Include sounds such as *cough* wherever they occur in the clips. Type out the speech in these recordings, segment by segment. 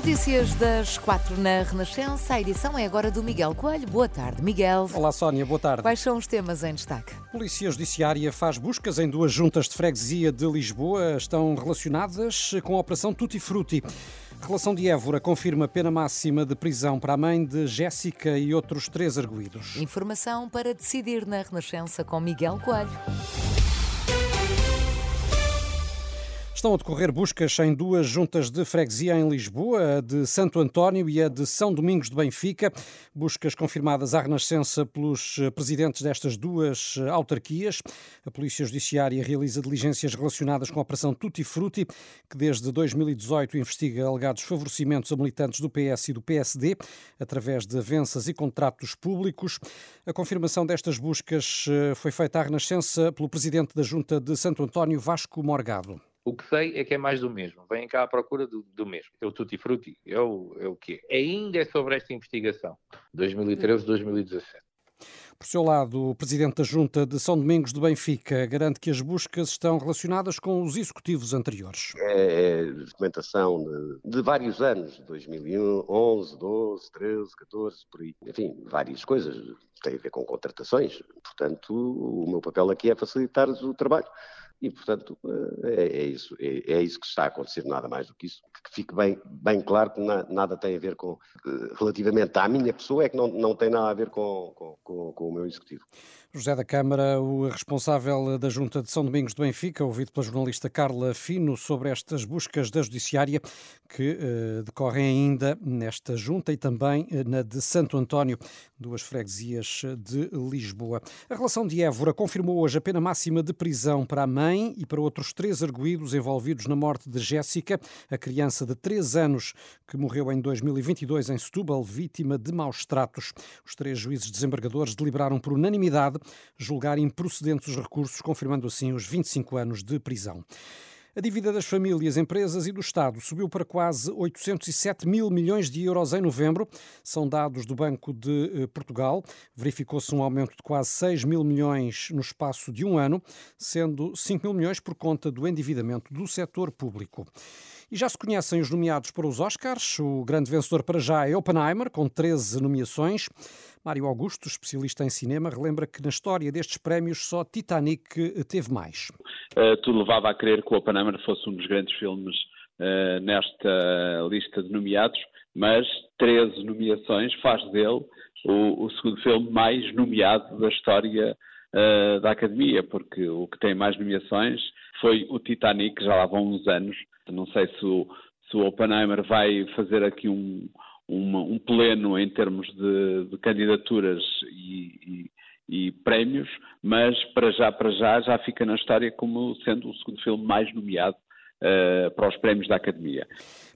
Notícias das quatro na Renascença, a edição é agora do Miguel Coelho. Boa tarde, Miguel. Olá, Sónia, boa tarde. Quais são os temas em destaque? Polícia Judiciária faz buscas em duas juntas de freguesia de Lisboa. Estão relacionadas com a Operação Tutti Frutti. Relação de Évora confirma pena máxima de prisão para a mãe de Jéssica e outros três arguídos. Informação para decidir na Renascença com Miguel Coelho. Estão a decorrer buscas em duas juntas de freguesia em Lisboa, a de Santo António e a de São Domingos de Benfica. Buscas confirmadas à Renascença pelos presidentes destas duas autarquias. A Polícia Judiciária realiza diligências relacionadas com a Operação Tutti Frutti, que desde 2018 investiga alegados favorecimentos a militantes do PS e do PSD, através de avanças e contratos públicos. A confirmação destas buscas eh, foi feita à Renascença pelo presidente da Junta de Santo António, Vasco Morgado. O que sei é que é mais do mesmo. Vêm cá à procura do, do mesmo. É o tutti frutti. É o, é o quê? Ainda é sobre esta investigação. 2013-2017. Por seu lado, o presidente da Junta de São Domingos de Benfica garante que as buscas estão relacionadas com os executivos anteriores. É, é documentação de, de, vários anos, 2011, 12, 13, 14, por aí. Enfim, várias coisas. Tem a ver com contratações. Portanto, o meu papel aqui é facilitar-lhes o trabalho e, portanto, eh, é, é isso, é, é, isso que está a acontecer, nada mais do que isso. Que fique bem, bem claro que na, nada tem a ver com, eh, relativamente à minha pessoa, é que não, não tem nada a ver com, com, com, com o meu executivo. José da Câmara, o responsável da Junta de São Domingos de Benfica, ouvido pela jornalista Carla Fino sobre estas buscas da Judiciária que uh, decorrem ainda nesta Junta e também uh, na de Santo António, duas freguesias de Lisboa. A relação de Évora confirmou hoje a pena máxima de prisão para a mãe e para outros três arguídos envolvidos na morte de Jéssica, a criança de 3 anos que morreu em 2022 em Setúbal, vítima de maus tratos. Os três juízes desembargadores deliberaram por unanimidade julgar improcedentes os recursos, confirmando assim os 25 anos de prisão. A dívida das famílias, empresas e do Estado subiu para quase 807 mil milhões de euros em novembro. São dados do Banco de eh, Portugal. Verificou-se um aumento de quase 6 mil milhões no espaço de um ano, sendo 5 mil milhões por conta do endividamento do setor público. E já se conhecem os nomeados para os Oscars. O grande vencedor para já é Oppenheimer, com 13 nomeações. Mário Augusto, especialista em cinema, relembra que na história destes prémios só Titanic teve mais. Uh, tudo levava a crer que o Oppenheimer fosse um dos grandes filmes uh, nesta lista de nomeados, mas 13 nomeações faz dele o, o segundo filme mais nomeado da história uh, da Academia, porque o que tem mais nomeações foi o Titanic, já lá vão uns anos, não sei se o, se o Oppenheimer vai fazer aqui um, um pleno em termos de, de candidaturas e, e, e, prémios, mas para já, para já, já fica na história como sendo o segundo filme mais nomeado uh, para os prémios da Academia.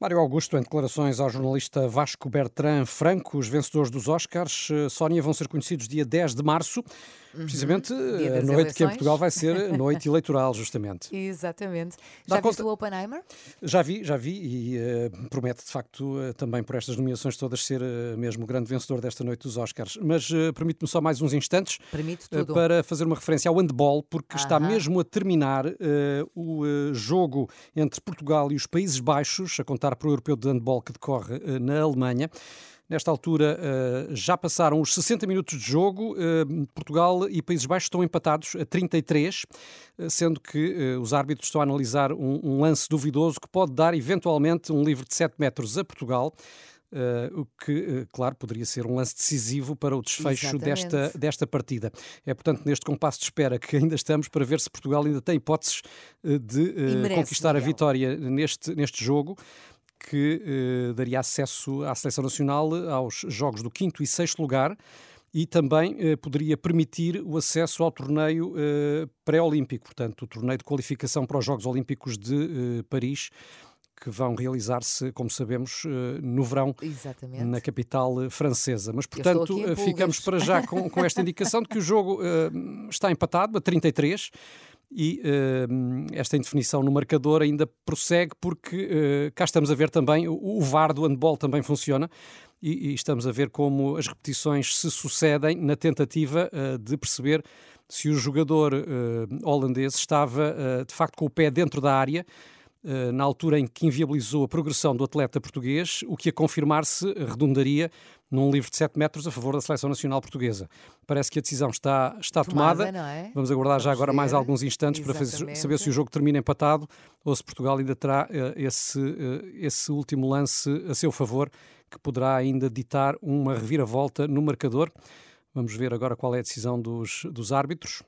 Mário Augusto, em declarações ao jornalista Vasco Bertrand Franco, os vencedores dos Oscars, eh, Sónia, vão ser conhecidos dia 10 de março. Uhum. Precisamente uhum. a noite eleições. que em Portugal vai ser *laughs* noite eleitoral, justamente. Exatamente. Já Dá viste conta... o Oppenheimer? Já vi, já vi e uh, promete de facto uh, também por estas nomeações todas ser uh, mesmo o grande vencedor desta noite dos Oscars. Mas permite-me só mais uns instantes para fazer uma referência ao handball, porque está mesmo a terminar o jogo entre Portugal e os Países Baixos, a contar para o Europeu de Handball que decorre na Alemanha. Nesta altura uh, já passaram os 60 minutos de jogo. Uh, Portugal e Países Baixos estão empatados a 33, uh, sendo que os árbitros estão a analisar um, lance duvidoso que pode dar eventualmente um livre de 7 metros a Portugal. o que, claro, poderia ser um lance decisivo para o desfecho desta, desta partida. É, portanto, neste compasso de espera que ainda estamos para ver se Portugal ainda tem hipóteses de conquistar a vitória neste, neste jogo que eh, daria acesso à seleção nacional aos jogos do quinto e sexto lugar e também eh, poderia permitir o acesso ao torneio eh, pré-olímpico, portanto, o torneio de qualificação para os Jogos Olímpicos de eh, Paris que vão realizar-se, como sabemos, eh, no verão Exatamente. na capital eh, francesa. Mas, portanto, ficamos para já com, com, esta indicação de que o jogo uh, está empatado a 33 e uh, esta indefinição no marcador ainda prossegue porque uh, cá estamos a ver também o, o VAR do handball também funciona e, e, estamos a ver como as repetições se sucedem na tentativa uh, de perceber se o jogador holandês estava de facto com o pé dentro da área na altura em que inviabilizou a progressão do atleta português, o que a confirmar-se redundaria num livro de 7 metros a favor da seleção nacional portuguesa. Parece que a decisão está, está tomada. tomada. É? Vamos aguardar Vamos já agora ver. mais alguns instantes Exatamente. para saber se o jogo termina empatado ou se Portugal ainda terá uh, esse, uh, esse último lance a seu favor, que poderá ainda ditar uma reviravolta no marcador. Vamos ver agora qual é a decisão dos, dos árbitros.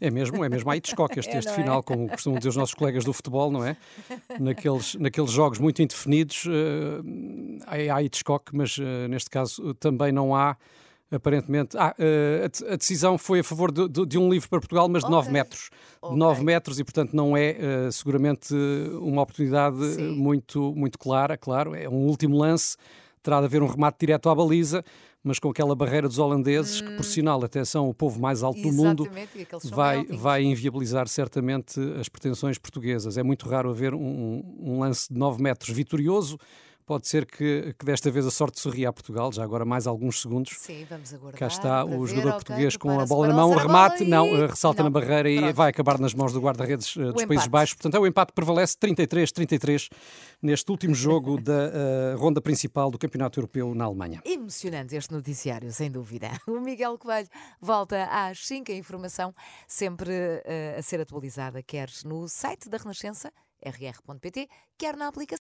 É mesmo, é mesmo a Hitchcock este, é, este final, é? como costumam dizer os nossos colegas do futebol, não é? Naqueles, naqueles jogos muito indefinidos, uh, há Hitchcock, mas uh, neste caso também não há, aparentemente. Ah, uh, a, a, decisão foi a favor de, de, de, um livro para Portugal, mas de okay. 9 metros. Okay. De 9 metros e, portanto, não é seguramente uma oportunidade muito, muito clara, claro. É um último lance, terá de haver um remate direto à baliza mas com aquela barreira dos holandeses, hum. que por hum. sinal até são o povo mais alto do mundo, vai, vai inviabilizar certamente as pretensões portuguesas. É muito raro haver um, um lance de 9 metros vitorioso. Pode ser que, que, desta vez a sorte sorria a Portugal, já agora mais alguns segundos. Sim, vamos aguardar. Cá está o jogador okay, português com a bola na mão, o remate, não, eh, ressalta não, na barreira pronto. e vai acabar nas mãos do guarda-redes uh, dos Países Baixos. Portanto, é o empate prevalece 33-33 neste último jogo da uh, ronda principal do Campeonato Europeu na Alemanha. Emocionante este noticiário, sem dúvida. *laughs* O Miguel Coelho volta às 5 a informação, sempre uh, a ser atualizada, quer no site da Renascença, rr.pt, quer na aplicação.